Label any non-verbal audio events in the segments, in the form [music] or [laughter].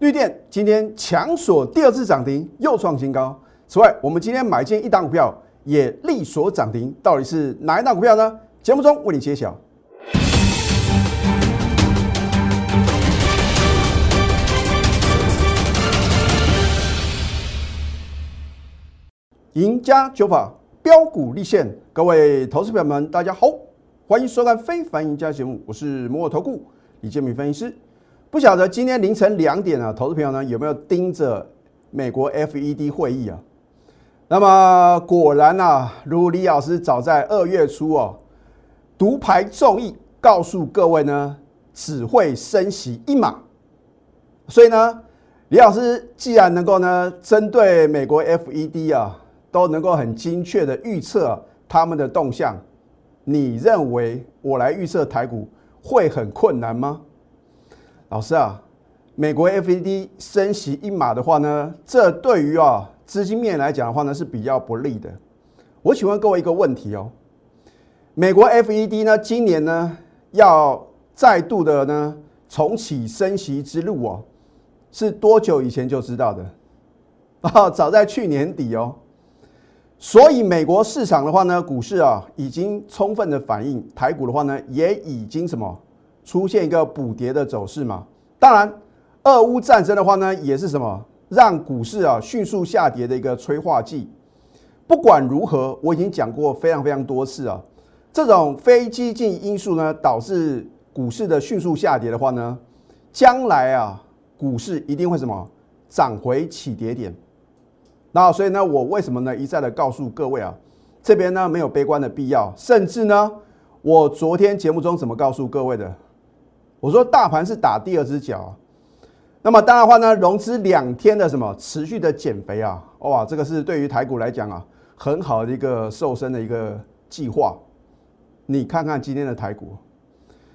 绿电今天强锁第二次涨停，又创新高。此外，我们今天买进一档股票也力锁涨停，到底是哪一档股票呢？节目中为你揭晓。赢家九法标股立现，各位投资朋友们，大家好，欢迎收看《非凡赢家》节目，我是摩尔投顾李建明分析师。不晓得今天凌晨两点啊，投资朋友呢有没有盯着美国 FED 会议啊？那么果然啊，如李老师早在二月初哦，独排众议，告诉各位呢，只会升息一码。所以呢，李老师既然能够呢，针对美国 FED 啊。都能够很精确的预测他们的动向，你认为我来预测台股会很困难吗？老师啊，美国 FED 升息一码的话呢，这对于啊资金面来讲的话呢是比较不利的。我请问各位一个问题哦，美国 FED 呢今年呢要再度的呢重启升息之路哦，是多久以前就知道的？[laughs] 啊，早在去年底哦。所以美国市场的话呢，股市啊已经充分的反映台股的话呢，也已经什么出现一个补跌的走势嘛。当然，俄乌战争的话呢，也是什么让股市啊迅速下跌的一个催化剂。不管如何，我已经讲过非常非常多次啊，这种非激进因素呢导致股市的迅速下跌的话呢，将来啊股市一定会什么涨回起跌点。那所以呢，我为什么呢一再的告诉各位啊，这边呢没有悲观的必要，甚至呢，我昨天节目中怎么告诉各位的？我说大盘是打第二只脚，那么当然话呢，融资两天的什么持续的减肥啊，哇，这个是对于台股来讲啊，很好的一个瘦身的一个计划。你看看今天的台股，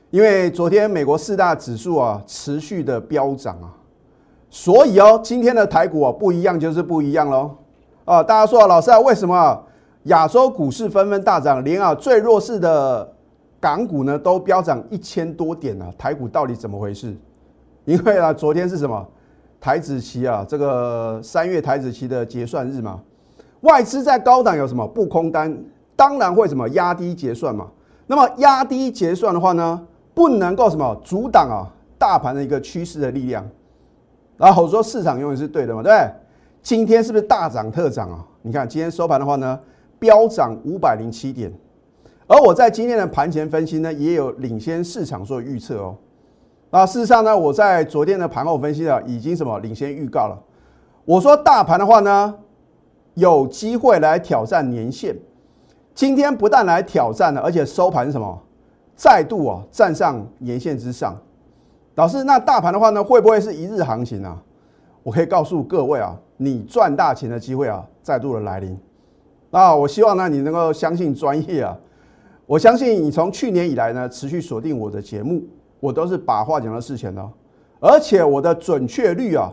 因为昨天美国四大指数啊持续的飙涨啊。所以哦，今天的台股啊不一样就是不一样喽。啊，大家说老师啊，为什么亚洲股市纷纷大涨，连啊最弱势的港股呢都飙涨一千多点啊？台股到底怎么回事？因为啊，昨天是什么台子期啊，这个三月台子期的结算日嘛，外资在高档有什么不空单，当然会什么压低结算嘛。那么压低结算的话呢，不能够什么阻挡啊大盘的一个趋势的力量。然后说市场永远是对的嘛，对不对？今天是不是大涨特涨啊？你看今天收盘的话呢，飙涨五百零七点，而我在今天的盘前分析呢，也有领先市场做预测哦。那，事实上呢，我在昨天的盘后分析啊，已经什么领先预告了。我说大盘的话呢，有机会来挑战年线。今天不但来挑战了，而且收盘什么，再度啊站上年线之上。老师，那大盘的话呢，会不会是一日行情啊？我可以告诉各位啊，你赚大钱的机会啊，再度的来临。那我希望呢，你能够相信专业啊。我相信你从去年以来呢，持续锁定我的节目，我都是把话讲到事前的，而且我的准确率啊，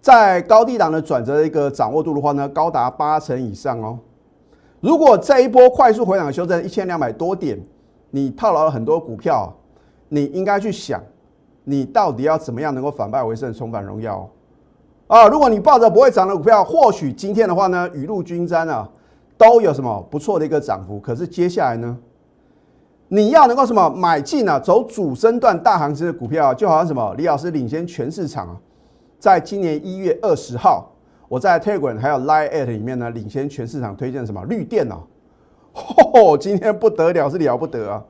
在高低档的转折的一个掌握度的话呢，高达八成以上哦。如果这一波快速回档修正一千两百多点，你套牢了很多股票，你应该去想。你到底要怎么样能够反败为胜，重返荣耀哦啊？如果你抱着不会涨的股票，或许今天的话呢，雨露均沾啊，都有什么不错的一个涨幅。可是接下来呢，你要能够什么买进啊，走主升段大行情的股票，就好像什么李老师领先全市场啊，在今年一月二十号，我在 Telegram 还有 Line at 里面呢，领先全市场推荐什么绿电哦，哦，[laughs] 今天不得了，是了不得啊！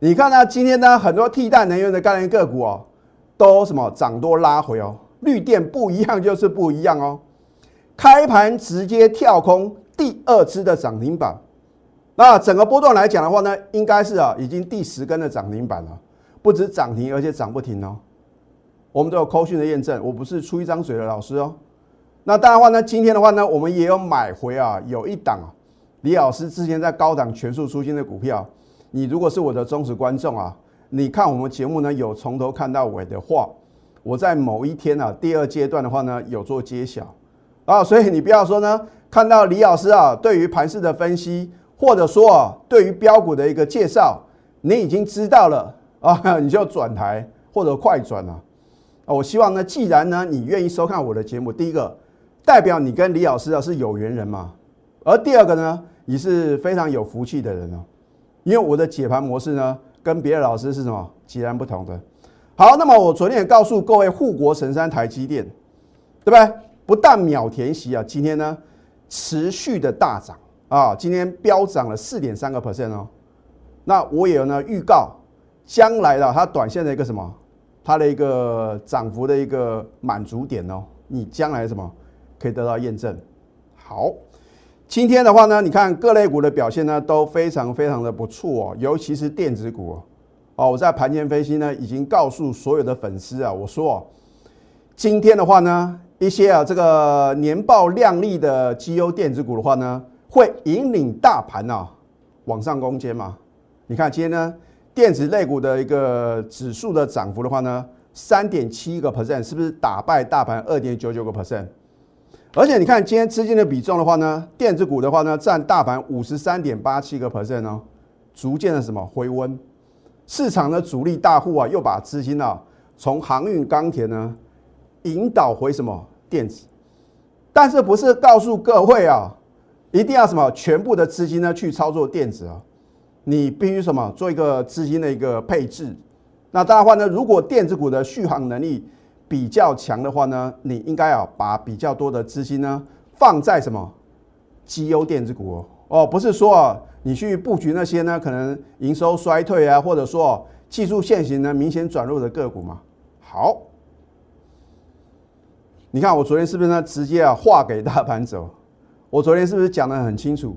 你看呢，今天呢，很多替代能源的概念个股哦。都什么涨多拉回哦，绿电不一样就是不一样哦，开盘直接跳空第二支的涨停板，那整个波段来讲的话呢，应该是啊已经第十根的涨停板了，不止涨停，而且涨不停哦。我们都有扣讯的验证，我不是出一张嘴的老师哦。那当然话呢，今天的话呢，我们也有买回啊，有一档啊，李老师之前在高档全数出新的股票，你如果是我的忠实观众啊。你看我们节目呢，有从头看到尾的话，我在某一天啊，第二阶段的话呢，有做揭晓啊，所以你不要说呢，看到李老师啊，对于盘市的分析，或者说啊，对于标股的一个介绍，你已经知道了 [laughs] 啊，你就转台或者快转了啊，我希望呢，既然呢你愿意收看我的节目，第一个代表你跟李老师啊是有缘人嘛，而第二个呢，你是非常有福气的人哦，因为我的解盘模式呢跟别的老师是什么截然不同的。好，那么我昨天也告诉各位，护国神山台积电，对不对？不但秒填息啊，今天呢持续的大涨啊，今天飙涨了四点三个 percent 哦。那我也有呢预告，将来的它短线的一个什么，它的一个涨幅的一个满足点哦，你将来什么可以得到验证。好，今天的话呢，你看各类股的表现呢都非常非常的不错哦，尤其是电子股哦。我在盘前分析呢已经告诉所有的粉丝啊，我说今天的话呢，一些啊这个年报亮丽的绩优电子股的话呢，会引领大盘啊往上攻坚嘛。你看今天呢，电子类股的一个指数的涨幅的话呢，三点七个 percent，是不是打败大盘二点九九个 percent？而且你看今天资金的比重的话呢，电子股的话呢，占大盘五十三点八七个 percent 哦，逐渐的什么回温？市场的主力大户啊，又把资金啊从航运、钢铁呢引导回什么电子？但是不是告诉各位啊，一定要什么全部的资金呢去操作电子啊？你必须什么做一个资金的一个配置？那当然话呢，如果电子股的续航能力比较强的话呢，你应该啊把比较多的资金呢放在什么绩优电子股哦哦，不是说啊你去布局那些呢可能营收衰退啊，或者说技术线型呢明显转弱的个股嘛。好，你看我昨天是不是呢直接啊画给大盘走？我昨天是不是讲的很清楚？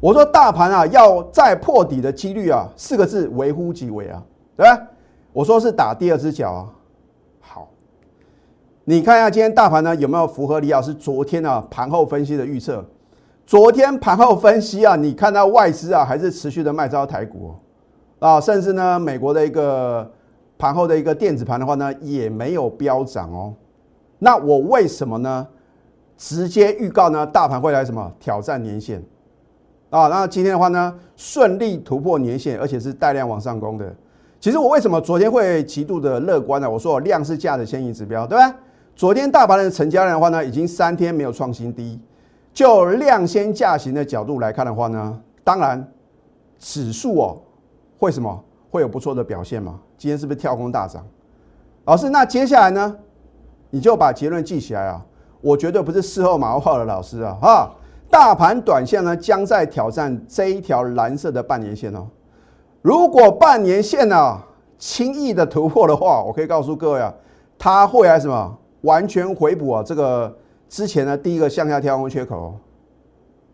我说大盘啊，要再破底的几率啊，四个字微乎其微啊，对吧？我说是打第二只脚啊。好，你看一下今天大盘呢有没有符合李老师昨天啊盘后分析的预测？昨天盘后分析啊，你看到外资啊还是持续的卖招台股啊，甚至呢美国的一个盘后的一个电子盘的话呢也没有飙涨哦。那我为什么呢？直接预告呢大盘会来什么挑战年线？啊，那今天的话呢，顺利突破年线，而且是带量往上攻的。其实我为什么昨天会极度的乐观呢？我说量是价的先行指标，对吧？昨天大盘的成交量的话呢，已经三天没有创新低。就量先价行的角度来看的话呢，当然指数哦会什么会有不错的表现嘛？今天是不是跳空大涨？老师，那接下来呢，你就把结论记起来啊！我绝对不是事后马后炮的老师啊，哈。大盘短线呢，将在挑战这一条蓝色的半年线哦。如果半年线呢轻易的突破的话，我可以告诉各位啊，它会来什么完全回补啊这个之前的第一个向下跳空缺口。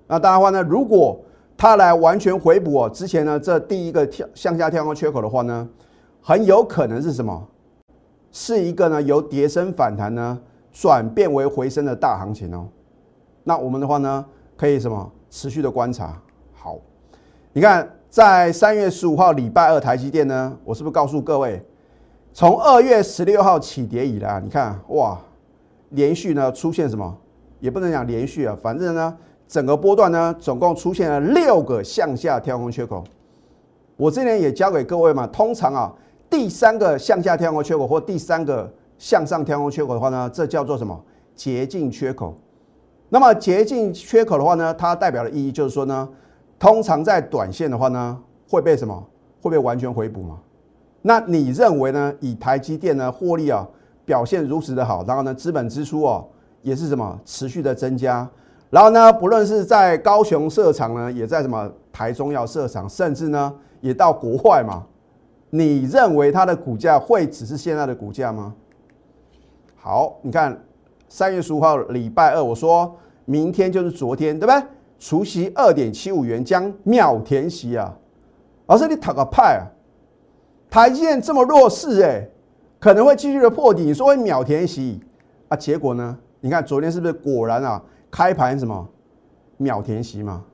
那当然话呢，如果它来完全回补啊之前呢这第一个跳向下跳空缺口的话呢，很有可能是什么？是一个呢由跌升反弹呢转变为回升的大行情哦。那我们的话呢？可以什么持续的观察？好，你看在三月十五号礼拜二台积电呢，我是不是告诉各位，从二月十六号起跌以来，你看哇，连续呢出现什么？也不能讲连续啊，反正呢整个波段呢总共出现了六个向下跳空缺口。我之前也教给各位嘛，通常啊第三个向下跳空缺口或第三个向上跳空缺口的话呢，这叫做什么？捷径缺口。那么捷径缺口的话呢，它代表的意义就是说呢，通常在短线的话呢，会被什么？会被完全回补吗？那你认为呢？以台积电呢获利啊表现如此的好，然后呢资本支出哦也是什么持续的增加，然后呢不论是在高雄设厂呢，也在什么台中要设厂，甚至呢也到国外嘛？你认为它的股价会只是现在的股价吗？好，你看。三月十五号礼拜二，我说明天就是昨天，对不对？除夕二点七五元将秒填息啊！老师，你讨个派啊！台积电这么弱势，哎，可能会继续的破底，你说会秒填息啊？结果呢？你看昨天是不是果然啊？开盘什么秒填息嘛？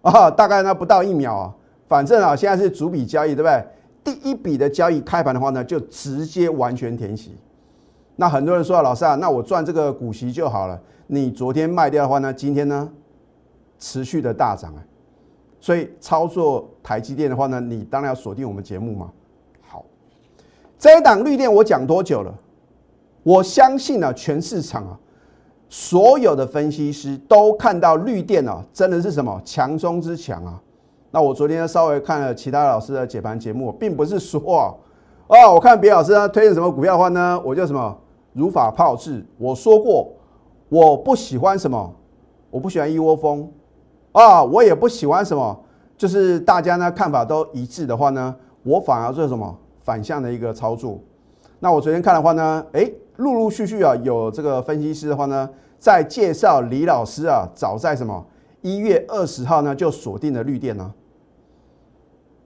啊，大概呢不到一秒啊，反正啊现在是主笔交易，对不对？第一笔的交易开盘的话呢，就直接完全填息。那很多人说啊，老师啊，那我赚这个股息就好了。你昨天卖掉的话呢，今天呢持续的大涨啊，所以操作台积电的话呢，你当然要锁定我们节目嘛。好，这一档绿电我讲多久了？我相信呢，全市场啊，所有的分析师都看到绿电啊，真的是什么强中之强啊。那我昨天稍微看了其他老师的解盘节目，并不是说啊，哦，我看别老师呢推荐什么股票的话呢，我就什么如法炮制。我说过，我不喜欢什么，我不喜欢一窝蜂啊，我也不喜欢什么，就是大家呢看法都一致的话呢，我反而做什么反向的一个操作。那我昨天看的话呢，诶，陆陆续续啊有这个分析师的话呢，在介绍李老师啊，早在什么？一月二十号呢，就锁定了绿电呢。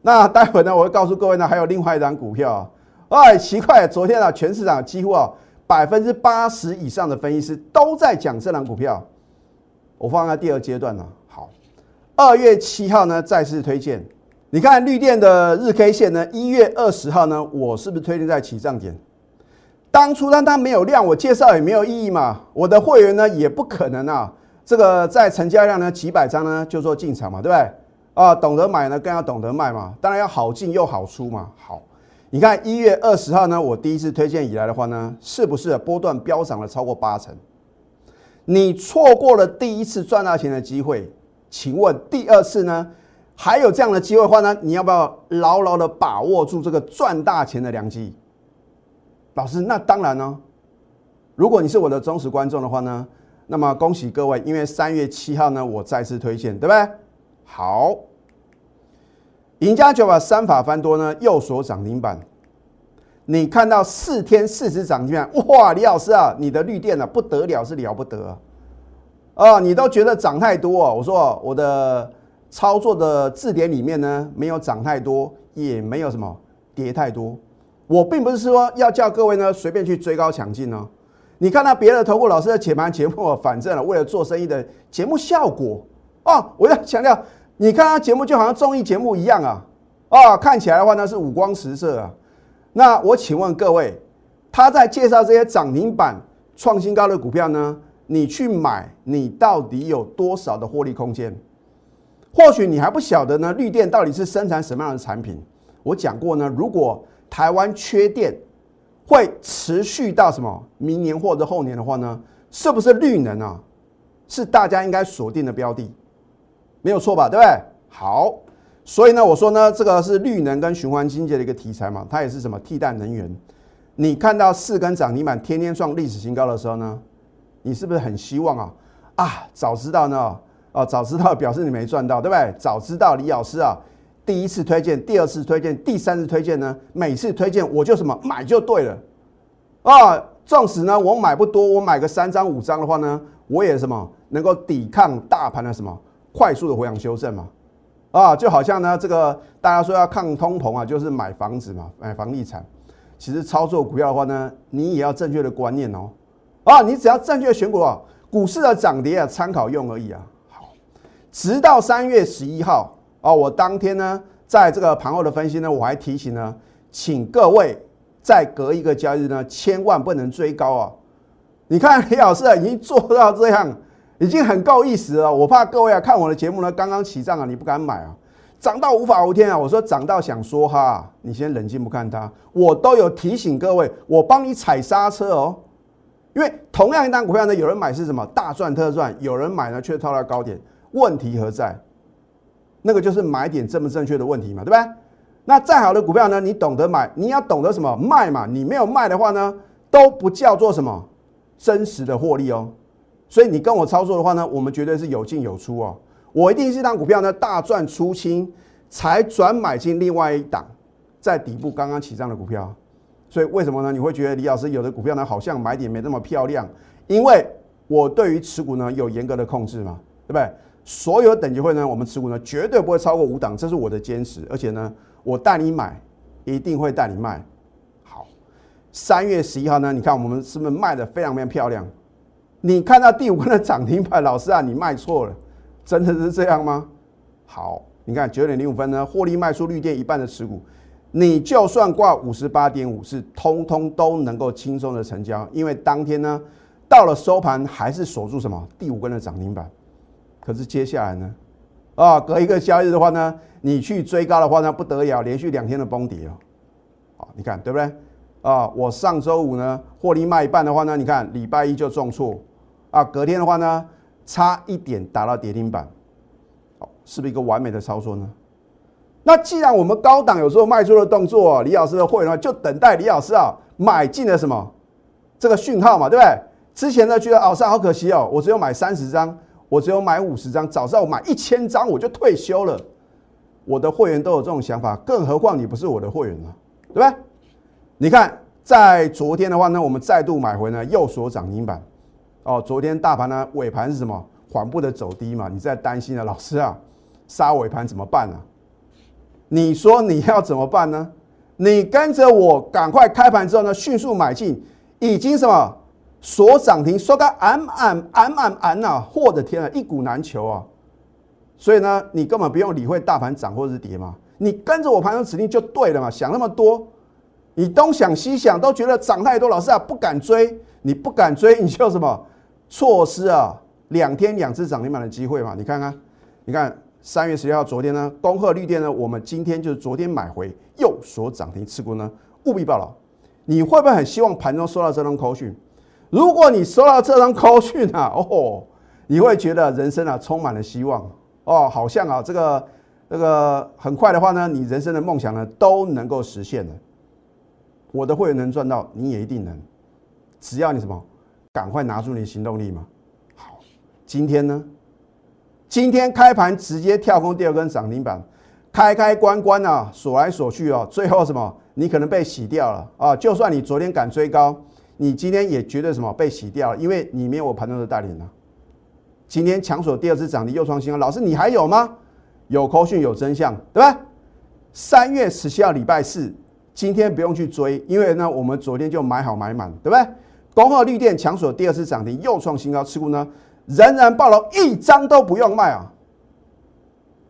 那待会呢，我会告诉各位呢，还有另外一张股票啊。哎，奇怪，昨天啊，全市场几乎啊百分之八十以上的分析师都在讲这张股票。我放在第二阶段呢。好，二月七号呢，再次推荐。你看绿电的日 K 线呢，一月二十号呢，我是不是推荐在起涨点？当初让它没有量，我介绍也没有意义嘛。我的会员呢，也不可能啊。这个在成交量呢几百张呢就做进场嘛，对不对？啊，懂得买呢更要懂得卖嘛，当然要好进又好出嘛。好，你看一月二十号呢，我第一次推荐以来的话呢，是不是波段飙涨了超过八成？你错过了第一次赚大钱的机会，请问第二次呢还有这样的机会话呢，你要不要牢牢的把握住这个赚大钱的良机？老师，那当然呢。如果你是我的忠实观众的话呢？那么恭喜各位，因为三月七号呢，我再次推荐，对不对？好，赢家酒法三法翻多呢，又锁涨停板。你看到四天四十涨停板，哇，李老师啊，你的绿电呢不得了，是了不得啊！你都觉得涨太多啊？我说我的操作的字典里面呢，没有涨太多，也没有什么跌太多。我并不是说要叫各位呢随便去追高抢进哦。你看到别的投顾老师的解盘节目，反正了为了做生意的节目效果啊，我要强调，你看他节目就好像综艺节目一样啊，啊，看起来的话呢是五光十色啊。那我请问各位，他在介绍这些涨停板、创新高的股票呢，你去买，你到底有多少的获利空间？或许你还不晓得呢，绿电到底是生产什么样的产品？我讲过呢，如果台湾缺电。会持续到什么？明年或者后年的话呢？是不是绿能啊？是大家应该锁定的标的，没有错吧？对不对？好，所以呢，我说呢，这个是绿能跟循环经济的一个题材嘛，它也是什么替代能源？你看到四根涨停板天天创历史新高的时候呢，你是不是很希望啊？啊，早知道呢，哦，早知道表示你没赚到，对不对？早知道李老师啊。第一次推荐，第二次推荐，第三次推荐呢？每次推荐我就什么买就对了啊！纵使呢我买不多，我买个三张五张的话呢，我也什么能够抵抗大盘的什么快速的回档修正嘛？啊，就好像呢这个大家说要抗通膨啊，就是买房子嘛，买房地产。其实操作股票的话呢，你也要正确的观念哦。啊，你只要正确选股啊，股市的涨跌啊参考用而已啊。好，直到三月十一号。啊，我当天呢，在这个盘后的分析呢，我还提醒呢，请各位再隔一个交易日呢，千万不能追高啊！你看李老师啊，已经做到这样，已经很够意思了。我怕各位啊，看我的节目呢，刚刚起涨啊，你不敢买啊，涨到无法无天啊！我说涨到想说哈，你先冷静不看它，我都有提醒各位，我帮你踩刹车哦。因为同样一单股票呢，有人买是什么大赚特赚，有人买呢却套到高点，问题何在？那个就是买点正不正确的问题嘛，对不对？那再好的股票呢，你懂得买，你要懂得什么卖嘛？你没有卖的话呢，都不叫做什么真实的获利哦。所以你跟我操作的话呢，我们绝对是有进有出哦。我一定是当股票呢大赚出清，才转买进另外一档在底部刚刚起涨的股票。所以为什么呢？你会觉得李老师有的股票呢好像买点没那么漂亮？因为我对于持股呢有严格的控制嘛，对不对？所有等级会呢，我们持股呢绝对不会超过五档，这是我的坚持。而且呢，我带你买，一定会带你卖。好，三月十一号呢，你看我们是不是卖的非常非常漂亮？你看到第五根的涨停板，老师啊，你卖错了，真的是这样吗？好，你看九点零五分呢，获利卖出绿电一半的持股，你就算挂五十八点五，是通通都能够轻松的成交，因为当天呢，到了收盘还是锁住什么第五根的涨停板。可是接下来呢？啊，隔一个交易日的话呢，你去追高的话呢，不得了，连续两天的崩跌哦。好，你看对不对？啊，我上周五呢获利卖一半的话呢，你看礼拜一就重挫啊，隔天的话呢差一点打到跌停板，哦，是不是一个完美的操作呢？那既然我们高档有时候卖出的动作，李老师的会员就等待李老师啊买进了什么这个讯号嘛，对不对？之前呢觉得哦，上好可惜哦，我只有买三十张，我只有买五十张，早知道我买一千张我就退休了。我的会员都有这种想法，更何况你不是我的会员了，对不对？你看，在昨天的话呢，我们再度买回呢，右锁涨停板。哦，昨天大盘呢尾盘是什么？缓步的走低嘛？你在担心啊，老师啊，杀尾盘怎么办呢？你说你要怎么办呢？你跟着我赶快开盘之后呢，迅速买进，已经什么锁涨停，说个安安安安安呐！我的天啊，一股难求啊！所以呢，你根本不用理会大盘涨或是跌嘛，你跟着我盘中指令就对了嘛。想那么多，你东想西想都觉得涨太多，老师啊不敢追，你不敢追，你就什么错失啊两天两次涨停板的机会嘛。你看看，你看三月十六号昨天呢，恭贺绿电呢，我们今天就是昨天买回又所涨停持股呢，务必报牢。你会不会很希望盘中收到这张口讯？如果你收到这张口讯啊，[laughs] 哦，你会觉得人生啊充满了希望。哦，好像啊，这个这个很快的话呢，你人生的梦想呢都能够实现了。我的会员能赚到，你也一定能。只要你什么，赶快拿出你的行动力嘛。好，今天呢，今天开盘直接跳空第二根涨停板，开开关关啊，锁来锁去哦，最后什么，你可能被洗掉了啊。就算你昨天敢追高，你今天也绝对什么被洗掉了，因为你没有我盘中的带领啊。今天强锁第二次涨停又创新高，老师你还有吗？有口讯有真相，对吧？三月十七号礼拜四，今天不用去追，因为呢我们昨天就买好买满，对不对？恭贺绿电强锁第二次涨停又创新高，持股呢仍然爆了，一张都不用卖啊！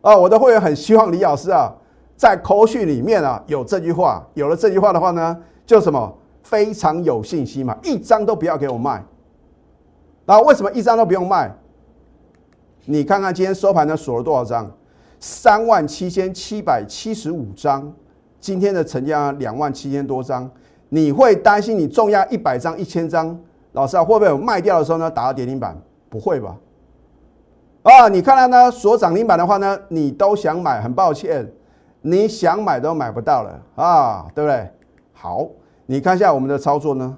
啊，我的会员很希望李老师啊，在口讯里面啊有这句话，有了这句话的话呢，就什么非常有信心嘛，一张都不要给我卖。那为什么一张都不用卖？你看看今天收盘呢锁了多少张？三万七千七百七十五张。今天的成交两万七千多张。你会担心你重压一百张、一千张，老师啊，会不会有卖掉的时候呢打到跌停板？不会吧？啊，你看到呢所涨停板的话呢，你都想买，很抱歉，你想买都买不到了啊，对不对？好，你看一下我们的操作呢，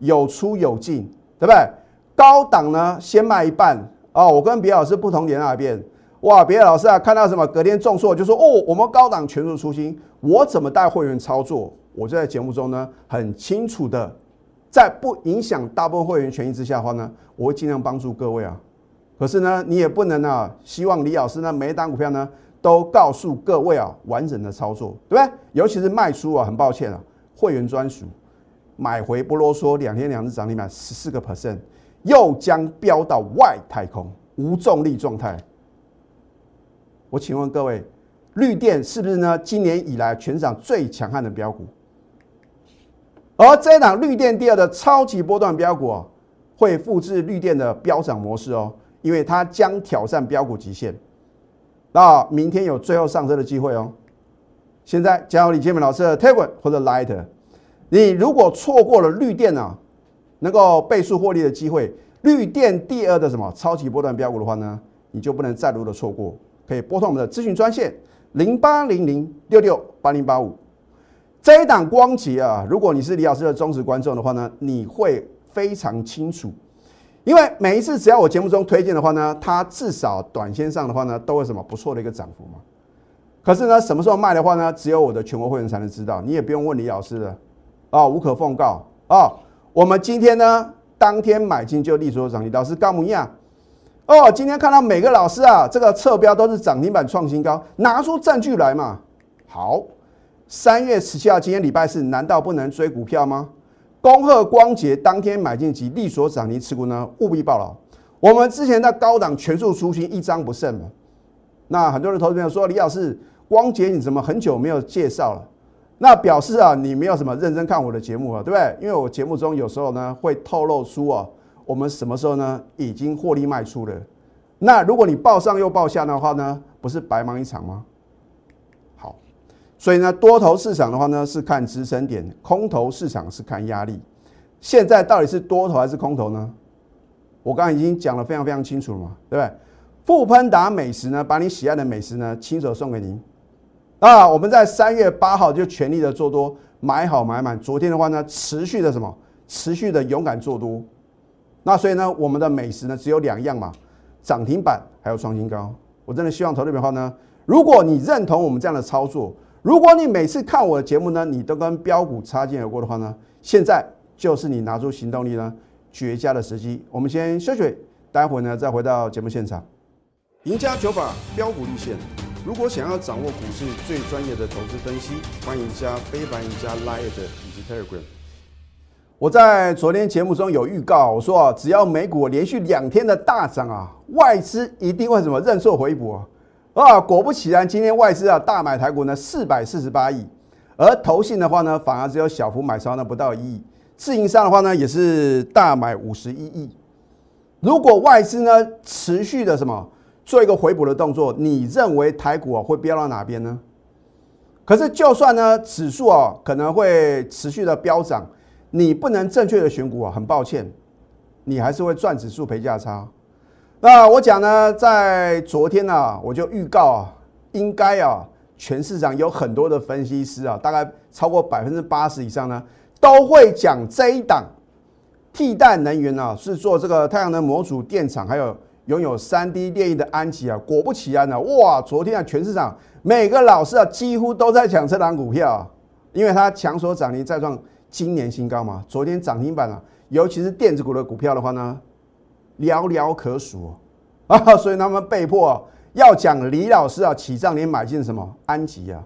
有出有进，对不对？高档呢先卖一半。哦，我跟别老师不同点那边，哇，别的老师啊，看到什么隔天重挫就说哦，我们高档全数出新，我怎么带会员操作？我就在节目中呢，很清楚的，在不影响大部分会员权益之下的话呢，我会尽量帮助各位啊。可是呢，你也不能啊，希望李老师呢每一单股票呢都告诉各位啊完整的操作，对不对？尤其是卖出啊，很抱歉啊，会员专属，买回不啰嗦，两天两日涨停板十四个 percent。又将飙到外太空无重力状态。我请问各位，绿电是不是呢？今年以来全场最强悍的标股。而这一档绿电第二的超级波段标股啊，会复制绿电的飙涨模式哦，因为它将挑战标股极限。那明天有最后上车的机会哦。现在加入李建明老师的 Telegram 或者 Light，你如果错过了绿电啊。能够倍数获利的机会，绿电第二的什么超级波段标股的话呢，你就不能再度的错过。可以拨通我们的咨询专线零八零零六六八零八五。这一档光捷啊，如果你是李老师的忠实观众的话呢，你会非常清楚，因为每一次只要我节目中推荐的话呢，它至少短线上的话呢，都会什么不错的一个涨幅嘛。可是呢，什么时候卖的话呢，只有我的全国会员才能知道，你也不用问李老师了啊，无可奉告啊。我们今天呢，当天买进就立所涨停。老师高木亚哦，今天看到每个老师啊，这个侧标都是涨停板创新高，拿出证据来嘛。好，三月十七号，今天礼拜四，难道不能追股票吗？恭贺光捷当天买进及利所涨停持股呢，务必报牢。我们之前在高档全数出清，一张不剩嘛。那很多人投资朋友说，李老师，光捷你怎么很久没有介绍了？那表示啊，你没有什么认真看我的节目啊，对不对？因为我节目中有时候呢会透露出啊，我们什么时候呢已经获利卖出了。那如果你报上又报下的话呢，不是白忙一场吗？所以呢，多头市场的话呢是看支撑点，空头市场是看压力。现在到底是多头还是空头呢？我刚刚已经讲得非常非常清楚了嘛，对不对？富喷达美食呢，把你喜爱的美食呢亲手送给您。啊，我们在三月八号就全力的做多，买好买满。昨天的话呢，持续的什么？持续的勇敢做多。那所以呢，我们的美食呢只有两样嘛，涨停板还有创新高。我真的希望投资的话呢，如果你认同我们这样的操作，如果你每次看我的节目呢，你都跟标股擦肩而过的话呢，现在就是你拿出行动力呢绝佳的时机。我们先休息，待会呢再回到节目现场。赢家九法标股立线。如果想要掌握股市最专业的投资分析，欢迎加非凡、赢家 Line 以及 Telegram。我在昨天节目中有预告，我说啊，只要美股连续两天的大涨啊，外资一定会什么认错回补啊。啊果不其然，今天外资啊大买台股呢四百四十八亿，而投信的话呢，反而只有小幅买超呢不到一亿，自营商的话呢也是大买五十一亿。如果外资呢持续的什么？做一个回补的动作，你认为台股啊会飙到哪边呢？可是就算呢指数啊可能会持续的飙涨，你不能正确的选股啊，很抱歉，你还是会赚指数赔价差。那我讲呢，在昨天呢，我就预告啊，应该啊，全市场有很多的分析师啊，大概超过百分之八十以上呢，都会讲这一档替代能源啊，是做这个太阳能模组电厂还有。拥有三 D 电影的安吉啊，果不其然呢，哇！昨天啊，全市场每个老师啊，几乎都在抢这档股票，因为它强所涨停再创今年新高嘛。昨天涨停板啊，尤其是电子股的股票的话呢，寥寥可数啊，[laughs] 所以他们被迫要讲李老师啊，起账年买进什么安吉啊？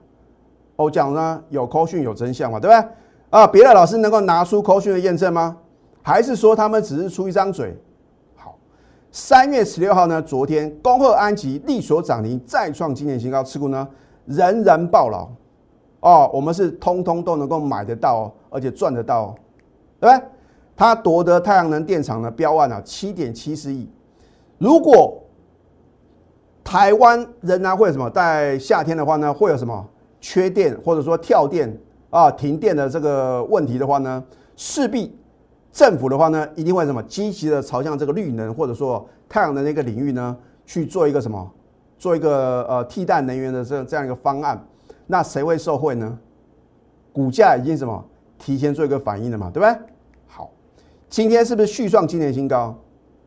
我讲呢，有扣讯有真相嘛，对不对？啊，别的老师能够拿出扣讯的验证吗？还是说他们只是出一张嘴？好三月十六号呢，昨天恭贺安吉力所涨停，再创今年新高，持股呢人人爆牢哦，我们是通通都能够买得到，而且赚得到，对不对？他夺得太阳能电厂的标案啊，七点七四亿。如果台湾仍然会什么，在夏天的话呢，会有什么缺电或者说跳电啊、停电的这个问题的话呢，势必。政府的话呢，一定会什么积极的朝向这个绿能或者说太阳能那个领域呢去做一个什么，做一个呃替代能源的这这样一个方案。那谁会受惠呢？股价已经什么提前做一个反应了嘛，对不对？今天是不是续创今年新高？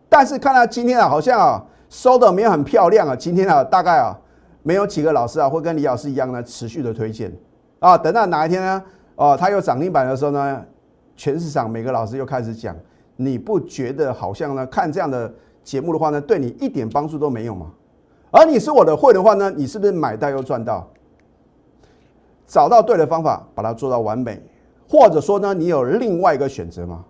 但是看到今天啊，好像啊收的没有很漂亮啊。今天啊，大概啊没有几个老师啊会跟李老师一样呢持续的推荐啊。等到哪一天呢？哦，它有涨停板的时候呢？全市场每个老师又开始讲，你不觉得好像呢？看这样的节目的话呢，对你一点帮助都没有吗？而你是我的会的话呢，你是不是买到又赚到？找到对的方法，把它做到完美，或者说呢，你有另外一个选择吗？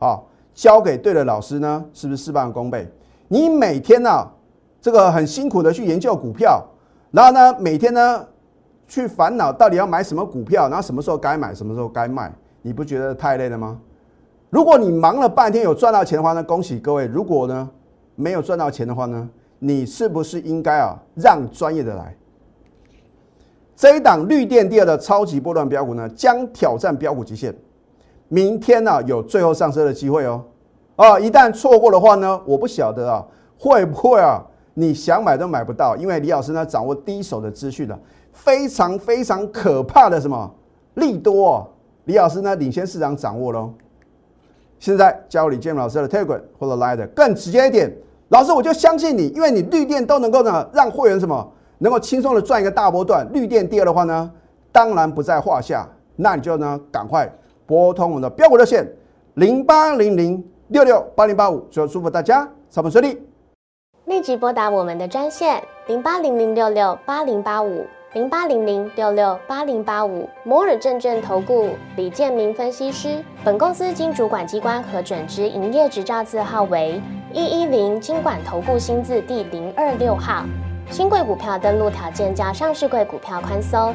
啊，交给对的老师呢，是不是事半功倍？你每天呢，这个很辛苦的去研究股票，然后呢，每天呢，去烦恼到底要买什么股票，然后什么时候该买，什么时候该卖。你不觉得太累了吗？如果你忙了半天有赚到钱的话呢，恭喜各位；如果呢没有赚到钱的话呢，你是不是应该啊让专业的来？这一档绿电第二的超级波段标股呢，将挑战标股极限。明天呢有最后上车的机会哦。啊，一旦错过的话呢，我不晓得啊会不会啊你想买都买不到，因为李老师呢掌握第一手的资讯的，非常非常可怕的什么利多。李老师呢，领先市场掌握喽。现在教李建老师的 Telegram 或者 Line 更直接一点，老师我就相信你，因为你绿电都能够呢让会员什么能够轻松的赚一个大波段，绿电第二的话呢，当然不在话下。那你就呢赶快拨通我们的标股热线零八零零六六八零八五，最后祝福大家上班顺利。立即拨打我们的专线零八零零六六八零八五。零八零零六六八零八五摩尔证券投顾李建明分析师，本公司经主管机关核准之营业执照字号为一一零金管投顾新字第零二六号。新贵股票登录条件较上市贵股票宽松。